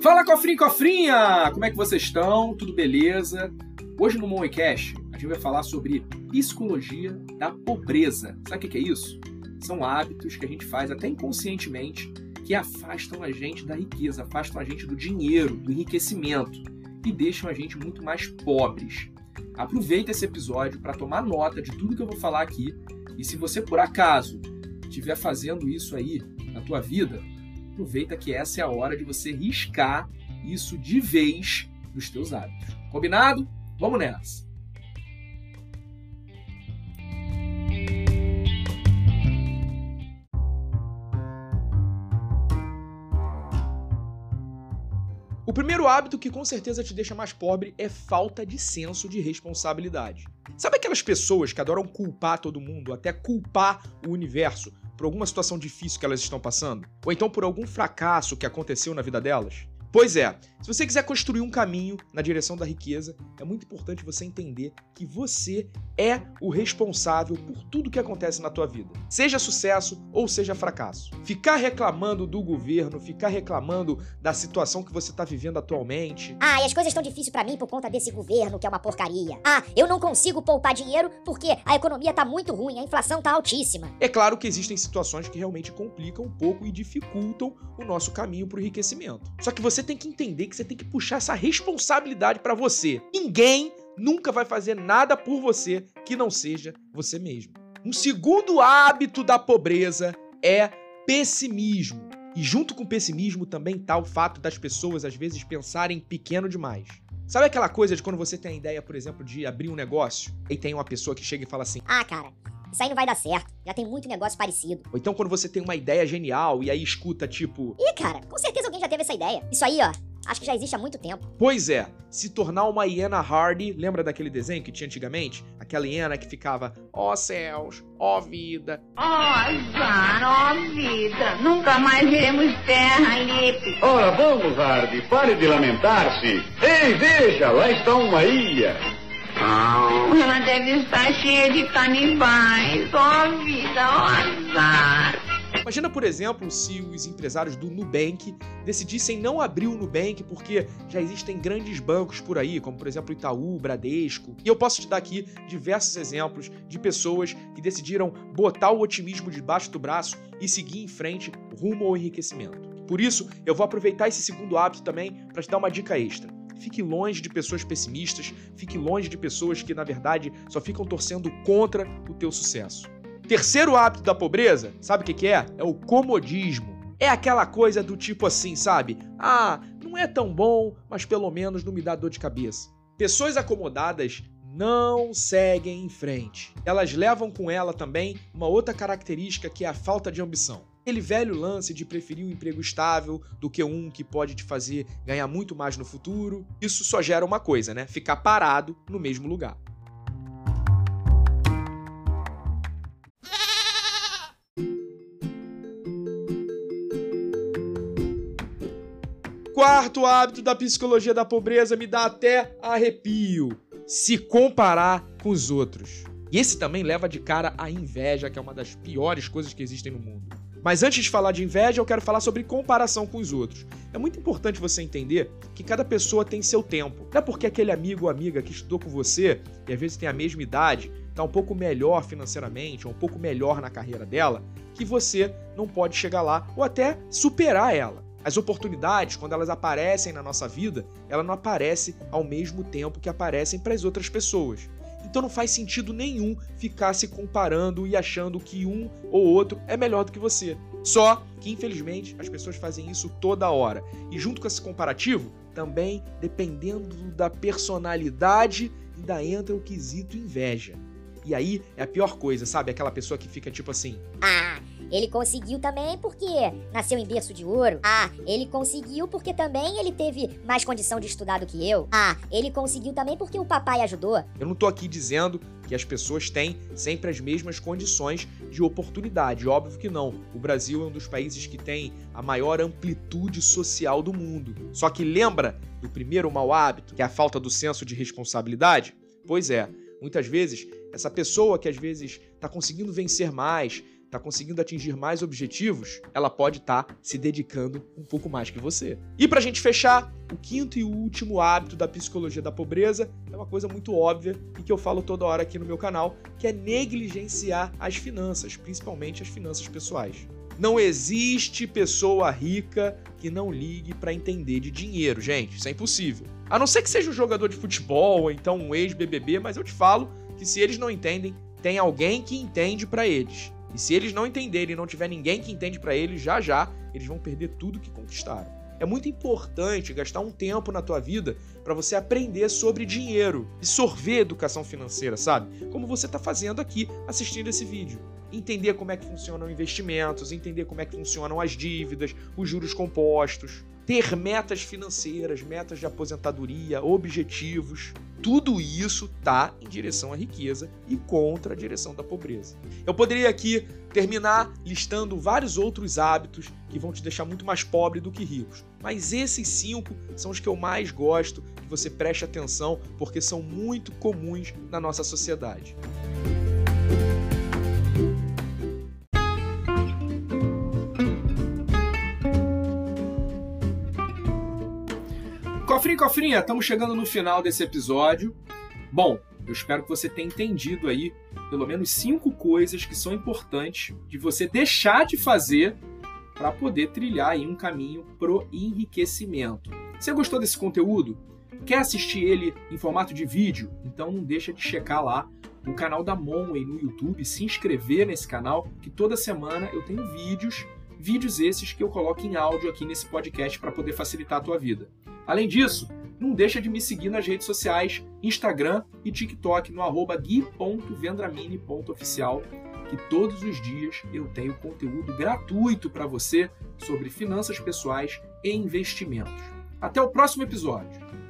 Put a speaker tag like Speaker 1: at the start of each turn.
Speaker 1: Fala cofrinho cofrinha! Como é que vocês estão? Tudo beleza? Hoje no Moecast a gente vai falar sobre psicologia da pobreza. Sabe o que é isso? São hábitos que a gente faz até inconscientemente que afastam a gente da riqueza, afastam a gente do dinheiro, do enriquecimento e deixam a gente muito mais pobres. Aproveita esse episódio para tomar nota de tudo que eu vou falar aqui e se você por acaso estiver fazendo isso aí na tua vida, aproveita que essa é a hora de você riscar isso de vez dos teus hábitos. Combinado? Vamos nessa! O primeiro hábito que com certeza te deixa mais pobre é falta de senso de responsabilidade. Sabe aquelas pessoas que adoram culpar todo mundo, até culpar o universo, por alguma situação difícil que elas estão passando? Ou então por algum fracasso que aconteceu na vida delas? Pois é, se você quiser construir um caminho na direção da riqueza, é muito importante você entender que você é o responsável por tudo que acontece na tua vida, seja sucesso ou seja fracasso. Ficar reclamando do governo, ficar reclamando da situação que você está vivendo atualmente.
Speaker 2: Ah, e as coisas estão difíceis para mim por conta desse governo que é uma porcaria. Ah, eu não consigo poupar dinheiro porque a economia tá muito ruim, a inflação tá altíssima.
Speaker 1: É claro que existem situações que realmente complicam um pouco e dificultam o nosso caminho para o enriquecimento. Só que você tem que entender que você tem que puxar essa responsabilidade para você. Ninguém nunca vai fazer nada por você que não seja você mesmo. Um segundo hábito da pobreza é pessimismo. E junto com o pessimismo também está o fato das pessoas às vezes pensarem pequeno demais. Sabe aquela coisa de quando você tem a ideia, por exemplo, de abrir um negócio e tem uma pessoa que chega e fala assim:
Speaker 2: Ah, cara, isso aí não vai dar certo. Já tem muito negócio parecido.
Speaker 1: Ou então quando você tem uma ideia genial e aí escuta tipo:
Speaker 2: Ih, cara, com certeza teve essa ideia. Isso aí, ó, acho que já existe há muito tempo.
Speaker 1: Pois é, se tornar uma hiena Hardy, lembra daquele desenho que tinha antigamente? Aquela hiena que ficava, ó oh, céus, ó oh, vida.
Speaker 3: Ó oh, azar, ó oh, vida, nunca mais veremos terra, Lipe.
Speaker 4: Ora, vamos, Hardy, pare de lamentar-se. Ei, veja, lá está uma ilha.
Speaker 3: Ela deve estar cheia de canibais. Ó oh, vida, ó oh.
Speaker 1: Imagina, por exemplo, se os empresários do Nubank decidissem não abrir o Nubank porque já existem grandes bancos por aí, como por exemplo Itaú, Bradesco. E eu posso te dar aqui diversos exemplos de pessoas que decidiram botar o otimismo debaixo do braço e seguir em frente rumo ao enriquecimento. Por isso, eu vou aproveitar esse segundo hábito também para te dar uma dica extra. Fique longe de pessoas pessimistas, fique longe de pessoas que, na verdade, só ficam torcendo contra o teu sucesso. Terceiro hábito da pobreza, sabe o que, que é? É o comodismo. É aquela coisa do tipo assim, sabe? Ah, não é tão bom, mas pelo menos não me dá dor de cabeça. Pessoas acomodadas não seguem em frente. Elas levam com ela também uma outra característica que é a falta de ambição. Aquele velho lance de preferir um emprego estável do que um que pode te fazer ganhar muito mais no futuro. Isso só gera uma coisa, né? Ficar parado no mesmo lugar. Quarto hábito da psicologia da pobreza me dá até arrepio: se comparar com os outros. E esse também leva de cara a inveja, que é uma das piores coisas que existem no mundo. Mas antes de falar de inveja, eu quero falar sobre comparação com os outros. É muito importante você entender que cada pessoa tem seu tempo. Não é porque aquele amigo ou amiga que estudou com você e às vezes tem a mesma idade, está um pouco melhor financeiramente, ou um pouco melhor na carreira dela, que você não pode chegar lá ou até superar ela. As oportunidades, quando elas aparecem na nossa vida, ela não aparece ao mesmo tempo que aparecem para as outras pessoas. Então não faz sentido nenhum ficar se comparando e achando que um ou outro é melhor do que você. Só que, infelizmente, as pessoas fazem isso toda hora. E junto com esse comparativo, também, dependendo da personalidade, ainda entra o quesito inveja. E aí é a pior coisa, sabe? Aquela pessoa que fica tipo assim:
Speaker 2: Ah, ele conseguiu também porque nasceu em berço de ouro. Ah, ele conseguiu porque também ele teve mais condição de estudar do que eu. Ah, ele conseguiu também porque o papai ajudou.
Speaker 1: Eu não tô aqui dizendo que as pessoas têm sempre as mesmas condições de oportunidade. Óbvio que não. O Brasil é um dos países que tem a maior amplitude social do mundo. Só que lembra do primeiro mau hábito, que é a falta do senso de responsabilidade? Pois é, muitas vezes essa pessoa que às vezes está conseguindo vencer mais, está conseguindo atingir mais objetivos, ela pode estar tá se dedicando um pouco mais que você. E para a gente fechar, o quinto e último hábito da psicologia da pobreza é uma coisa muito óbvia e que eu falo toda hora aqui no meu canal, que é negligenciar as finanças, principalmente as finanças pessoais. Não existe pessoa rica que não ligue para entender de dinheiro, gente. Isso é impossível. A não ser que seja um jogador de futebol ou então um ex-BBB, mas eu te falo que se eles não entendem, tem alguém que entende para eles. E se eles não entenderem e não tiver ninguém que entende para eles, já já eles vão perder tudo que conquistaram. É muito importante gastar um tempo na tua vida para você aprender sobre dinheiro e sorver educação financeira, sabe? Como você está fazendo aqui assistindo esse vídeo. Entender como é que funcionam investimentos, entender como é que funcionam as dívidas, os juros compostos, ter metas financeiras, metas de aposentadoria, objetivos. Tudo isso tá em direção à riqueza e contra a direção da pobreza. Eu poderia aqui terminar listando vários outros hábitos que vão te deixar muito mais pobre do que ricos, mas esses cinco são os que eu mais gosto que você preste atenção porque são muito comuns na nossa sociedade. Cofrinho, cofrinha, estamos chegando no final desse episódio. Bom, eu espero que você tenha entendido aí pelo menos cinco coisas que são importantes de você deixar de fazer para poder trilhar aí um caminho pro enriquecimento. Você gostou desse conteúdo? Quer assistir ele em formato de vídeo? Então não deixa de checar lá o canal da Monway no YouTube, se inscrever nesse canal, que toda semana eu tenho vídeos, vídeos esses que eu coloco em áudio aqui nesse podcast para poder facilitar a tua vida. Além disso, não deixa de me seguir nas redes sociais, Instagram e TikTok no arroba gui.vendramini.oficial, que todos os dias eu tenho conteúdo gratuito para você sobre finanças pessoais e investimentos. Até o próximo episódio!